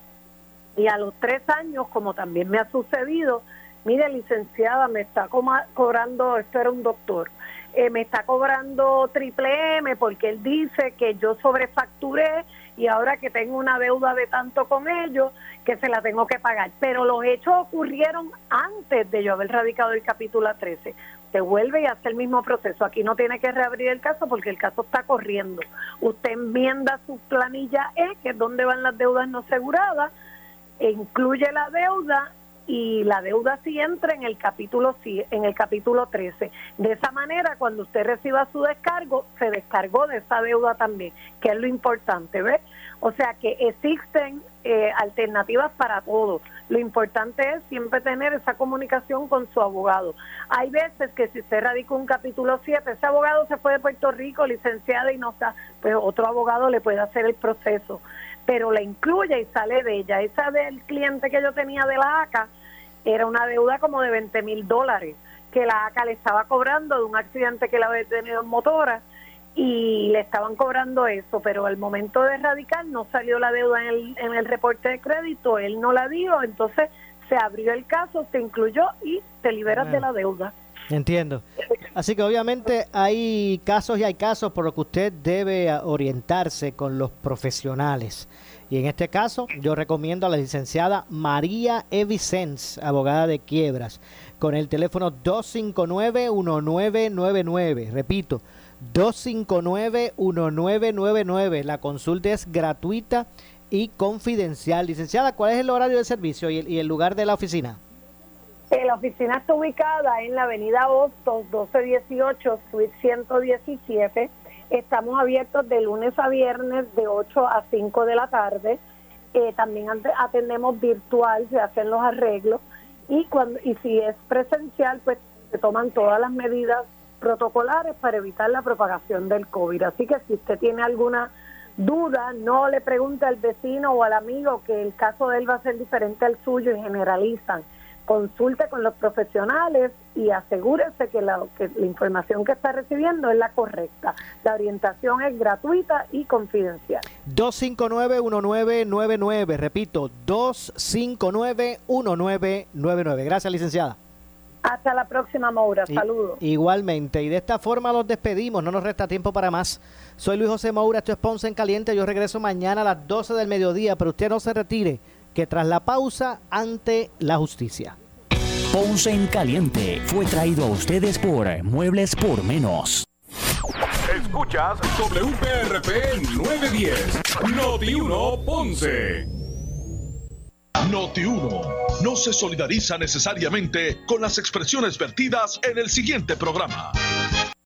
y a los 3 años, como también me ha sucedido, mire licenciada, me está cobrando, esto era un doctor, eh, me está cobrando triple M porque él dice que yo sobrefacturé y ahora que tengo una deuda de tanto con ellos, que se la tengo que pagar. Pero los hechos ocurrieron antes de yo haber radicado el capítulo 13. Usted vuelve y hace el mismo proceso. Aquí no tiene que reabrir el caso porque el caso está corriendo. Usted enmienda su planilla E, que es donde van las deudas no aseguradas, e incluye la deuda y la deuda sí entra en el capítulo en el capítulo 13. De esa manera, cuando usted reciba su descargo, se descargó de esa deuda también, que es lo importante, ¿ves? O sea que existen eh, alternativas para todos. Lo importante es siempre tener esa comunicación con su abogado. Hay veces que si usted radica un capítulo 7, ese abogado se fue de Puerto Rico, licenciado y no está, pues otro abogado le puede hacer el proceso pero la incluye y sale de ella. Esa del cliente que yo tenía de la ACA era una deuda como de 20 mil dólares que la ACA le estaba cobrando de un accidente que la había tenido en motora y le estaban cobrando eso, pero al momento de erradicar no salió la deuda en el, en el reporte de crédito, él no la dio, entonces se abrió el caso, se incluyó y te liberas de la deuda. Entiendo. Así que obviamente hay casos y hay casos por lo que usted debe orientarse con los profesionales. Y en este caso yo recomiendo a la licenciada María Evicens, abogada de quiebras, con el teléfono 259-1999. Repito, 259-1999. La consulta es gratuita y confidencial. Licenciada, ¿cuál es el horario de servicio y el, y el lugar de la oficina? La oficina está ubicada en la avenida Hostos 1218, suite 117. Estamos abiertos de lunes a viernes de 8 a 5 de la tarde. Eh, también atendemos virtual, se hacen los arreglos. Y, cuando, y si es presencial, pues se toman todas las medidas protocolares para evitar la propagación del COVID. Así que si usted tiene alguna duda, no le pregunte al vecino o al amigo que el caso de él va a ser diferente al suyo y generalizan consulte con los profesionales y asegúrese que la, que la información que está recibiendo es la correcta. La orientación es gratuita y confidencial. 259-1999, repito, 259-1999. Gracias, licenciada. Hasta la próxima, Maura. Saludos. Igualmente. Y de esta forma los despedimos. No nos resta tiempo para más. Soy Luis José Maura, esto es Ponce en Caliente. Yo regreso mañana a las 12 del mediodía, pero usted no se retire que tras la pausa ante la justicia. Ponce en Caliente fue traído a ustedes por Muebles por Menos. Escuchas WPRP 910, Noti 1 Ponce. Noti 1 no se solidariza necesariamente con las expresiones vertidas en el siguiente programa.